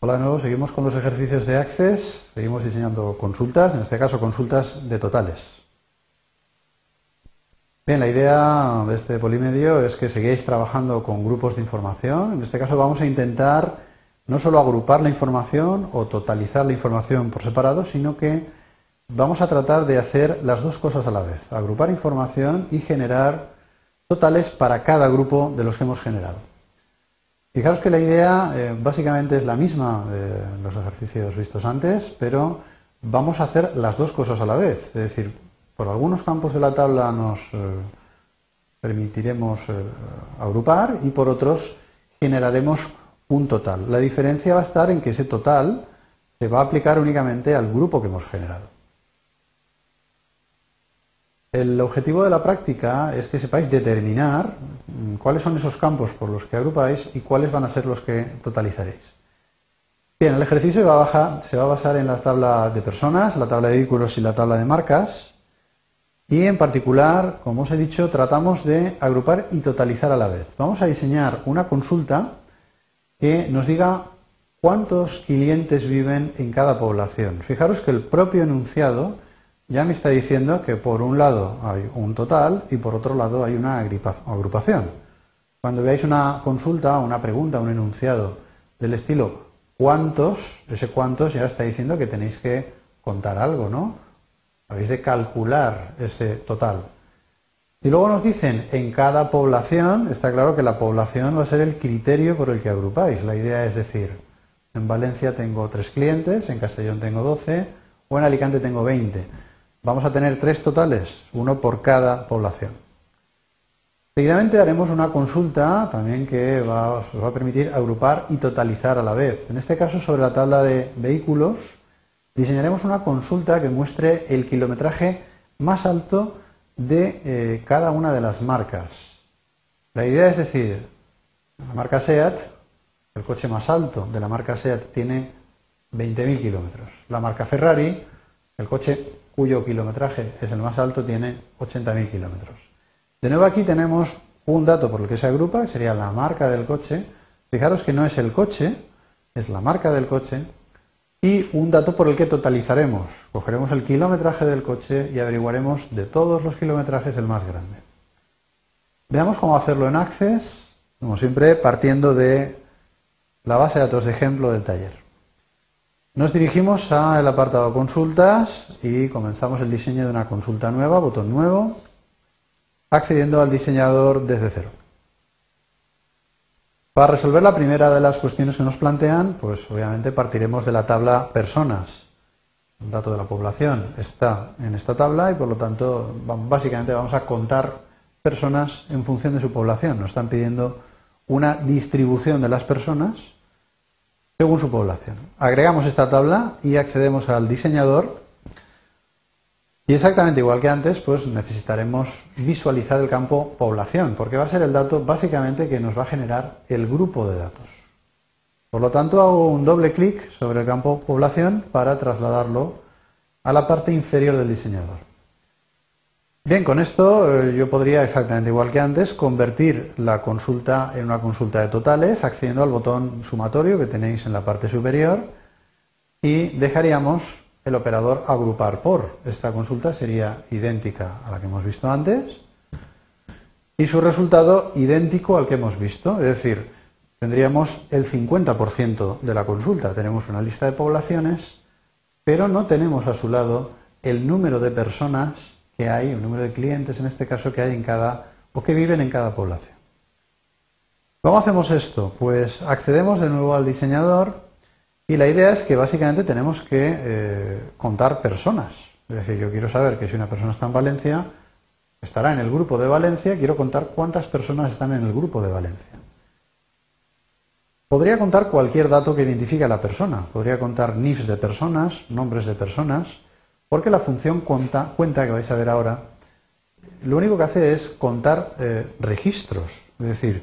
Hola de nuevo, seguimos con los ejercicios de Access, seguimos diseñando consultas, en este caso consultas de totales. Bien, la idea de este polimedio es que sigáis trabajando con grupos de información. En este caso vamos a intentar no solo agrupar la información o totalizar la información por separado, sino que vamos a tratar de hacer las dos cosas a la vez, agrupar información y generar totales para cada grupo de los que hemos generado. Fijaros que la idea eh, básicamente es la misma de los ejercicios vistos antes, pero vamos a hacer las dos cosas a la vez. Es decir, por algunos campos de la tabla nos eh, permitiremos eh, agrupar y por otros generaremos un total. La diferencia va a estar en que ese total se va a aplicar únicamente al grupo que hemos generado. El objetivo de la práctica es que sepáis determinar mm, cuáles son esos campos por los que agrupáis y cuáles van a ser los que totalizaréis. Bien, el ejercicio se va a basar en la tabla de personas, la tabla de vehículos y la tabla de marcas. Y en particular, como os he dicho, tratamos de agrupar y totalizar a la vez. Vamos a diseñar una consulta que nos diga cuántos clientes viven en cada población. Fijaros que el propio enunciado ya me está diciendo que por un lado hay un total y por otro lado hay una agrupación. Cuando veáis una consulta, una pregunta, un enunciado del estilo ¿cuántos? Ese cuántos ya está diciendo que tenéis que contar algo, ¿no? Habéis de calcular ese total. Y luego nos dicen, en cada población, está claro que la población va a ser el criterio por el que agrupáis. La idea es decir, en Valencia tengo tres clientes, en Castellón tengo 12 o en Alicante tengo 20 Vamos a tener tres totales, uno por cada población. Seguidamente haremos una consulta también que va, os va a permitir agrupar y totalizar a la vez. En este caso, sobre la tabla de vehículos, diseñaremos una consulta que muestre el kilometraje más alto de eh, cada una de las marcas. La idea es decir, la marca SEAT, el coche más alto de la marca SEAT tiene 20.000 kilómetros. La marca Ferrari, el coche cuyo kilometraje es el más alto, tiene 80.000 kilómetros. De nuevo aquí tenemos un dato por el que se agrupa, que sería la marca del coche. Fijaros que no es el coche, es la marca del coche. Y un dato por el que totalizaremos. Cogeremos el kilometraje del coche y averiguaremos de todos los kilometrajes el más grande. Veamos cómo hacerlo en Access, como siempre, partiendo de la base de datos de ejemplo del taller. Nos dirigimos al apartado consultas y comenzamos el diseño de una consulta nueva, botón nuevo, accediendo al diseñador desde cero. Para resolver la primera de las cuestiones que nos plantean, pues obviamente partiremos de la tabla personas. El dato de la población está en esta tabla y por lo tanto básicamente vamos a contar personas en función de su población. Nos están pidiendo una distribución de las personas según su población. Agregamos esta tabla y accedemos al diseñador. Y exactamente igual que antes, pues necesitaremos visualizar el campo población, porque va a ser el dato básicamente que nos va a generar el grupo de datos. Por lo tanto, hago un doble clic sobre el campo población para trasladarlo a la parte inferior del diseñador. Bien, con esto eh, yo podría, exactamente igual que antes, convertir la consulta en una consulta de totales accediendo al botón sumatorio que tenéis en la parte superior y dejaríamos el operador agrupar por. Esta consulta sería idéntica a la que hemos visto antes y su resultado idéntico al que hemos visto, es decir, tendríamos el 50% de la consulta. Tenemos una lista de poblaciones, pero no tenemos a su lado el número de personas que hay, un número de clientes en este caso que hay en cada, o que viven en cada población. ¿Cómo hacemos esto? Pues accedemos de nuevo al diseñador y la idea es que básicamente tenemos que eh, contar personas. Es decir, yo quiero saber que si una persona está en Valencia, estará en el grupo de Valencia, quiero contar cuántas personas están en el grupo de Valencia. Podría contar cualquier dato que identifique a la persona. Podría contar NIFs de personas, nombres de personas, porque la función cuenta, cuenta, que vais a ver ahora, lo único que hace es contar eh, registros. Es decir,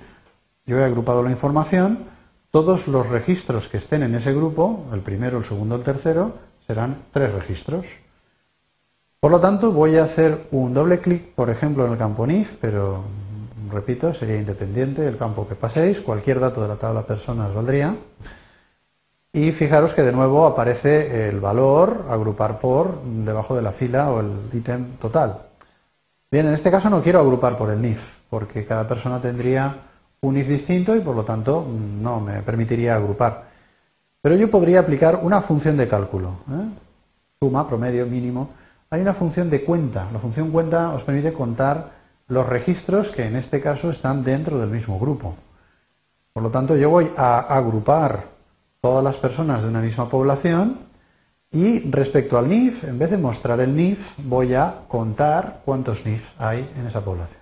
yo he agrupado la información, todos los registros que estén en ese grupo, el primero, el segundo, el tercero, serán tres registros. Por lo tanto, voy a hacer un doble clic, por ejemplo, en el campo NIF, pero repito, sería independiente el campo que paséis, cualquier dato de la tabla personas valdría. Y fijaros que de nuevo aparece el valor, agrupar por, debajo de la fila o el ítem total. Bien, en este caso no quiero agrupar por el NIF, porque cada persona tendría un NIF distinto y por lo tanto no me permitiría agrupar. Pero yo podría aplicar una función de cálculo, ¿eh? suma, promedio, mínimo. Hay una función de cuenta. La función cuenta os permite contar los registros que en este caso están dentro del mismo grupo. Por lo tanto, yo voy a agrupar todas las personas de una misma población y respecto al NIF, en vez de mostrar el NIF, voy a contar cuántos NIF hay en esa población.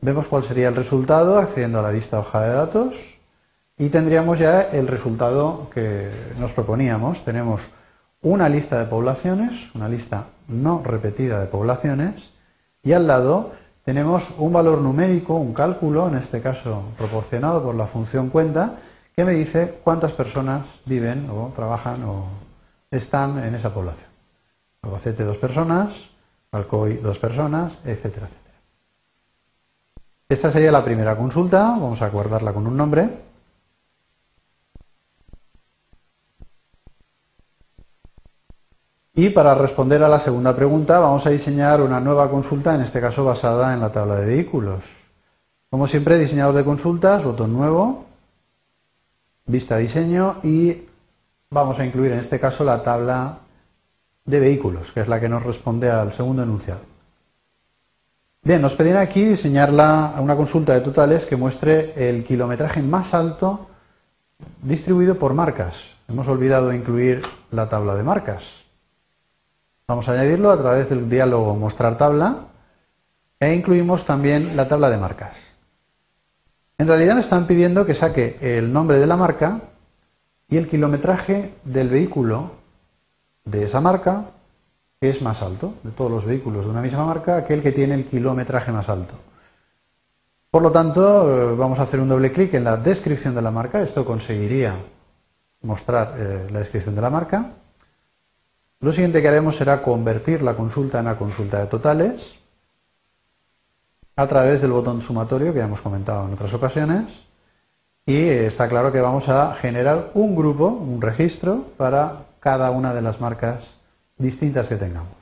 Vemos cuál sería el resultado accediendo a la vista hoja de datos y tendríamos ya el resultado que nos proponíamos. Tenemos una lista de poblaciones, una lista no repetida de poblaciones y al lado tenemos un valor numérico, un cálculo, en este caso proporcionado por la función cuenta, que me dice cuántas personas viven o trabajan o están en esa población. Albacete dos personas, Alcoy dos personas, etcétera, etcétera. Esta sería la primera consulta, vamos a guardarla con un nombre. Y para responder a la segunda pregunta vamos a diseñar una nueva consulta, en este caso basada en la tabla de vehículos. Como siempre, diseñador de consultas, botón nuevo, vista diseño y vamos a incluir en este caso la tabla de vehículos, que es la que nos responde al segundo enunciado. Bien, nos pedían aquí diseñar una consulta de totales que muestre el kilometraje más alto distribuido por marcas. Hemos olvidado incluir la tabla de marcas. Vamos a añadirlo a través del diálogo mostrar tabla e incluimos también la tabla de marcas. En realidad me están pidiendo que saque el nombre de la marca y el kilometraje del vehículo de esa marca que es más alto, de todos los vehículos de una misma marca, aquel que tiene el kilometraje más alto. Por lo tanto, eh, vamos a hacer un doble clic en la descripción de la marca. Esto conseguiría mostrar eh, la descripción de la marca. Lo siguiente que haremos será convertir la consulta en una consulta de totales a través del botón sumatorio que hemos comentado en otras ocasiones. Y está claro que vamos a generar un grupo, un registro para cada una de las marcas distintas que tengamos.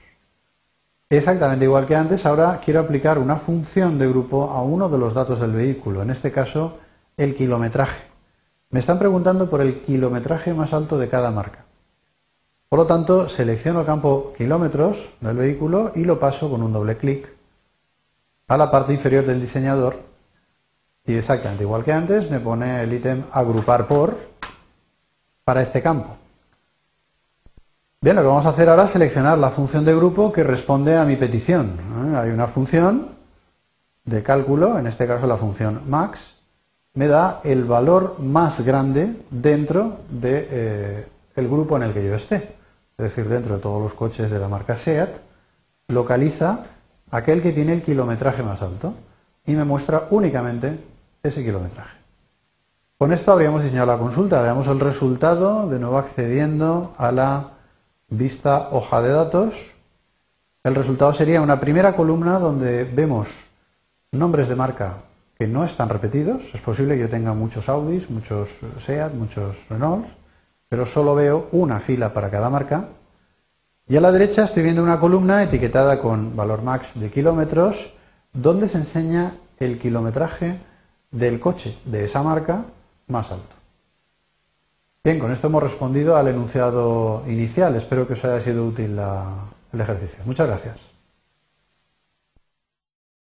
Exactamente igual que antes, ahora quiero aplicar una función de grupo a uno de los datos del vehículo, en este caso el kilometraje. Me están preguntando por el kilometraje más alto de cada marca. Por lo tanto, selecciono el campo kilómetros del vehículo y lo paso con un doble clic a la parte inferior del diseñador y exactamente igual que antes me pone el ítem agrupar por para este campo. Bien, lo que vamos a hacer ahora es seleccionar la función de grupo que responde a mi petición. ¿eh? Hay una función de cálculo, en este caso la función max, me da el valor más grande dentro del de, eh, grupo en el que yo esté es decir, dentro de todos los coches de la marca SEAT, localiza aquel que tiene el kilometraje más alto y me muestra únicamente ese kilometraje. Con esto habríamos diseñado la consulta. Veamos el resultado, de nuevo accediendo a la vista hoja de datos. El resultado sería una primera columna donde vemos nombres de marca que no están repetidos. Es posible que yo tenga muchos Audis, muchos SEAT, muchos Renault pero solo veo una fila para cada marca. Y a la derecha estoy viendo una columna etiquetada con valor max de kilómetros, donde se enseña el kilometraje del coche de esa marca más alto. Bien, con esto hemos respondido al enunciado inicial. Espero que os haya sido útil el ejercicio. Muchas gracias.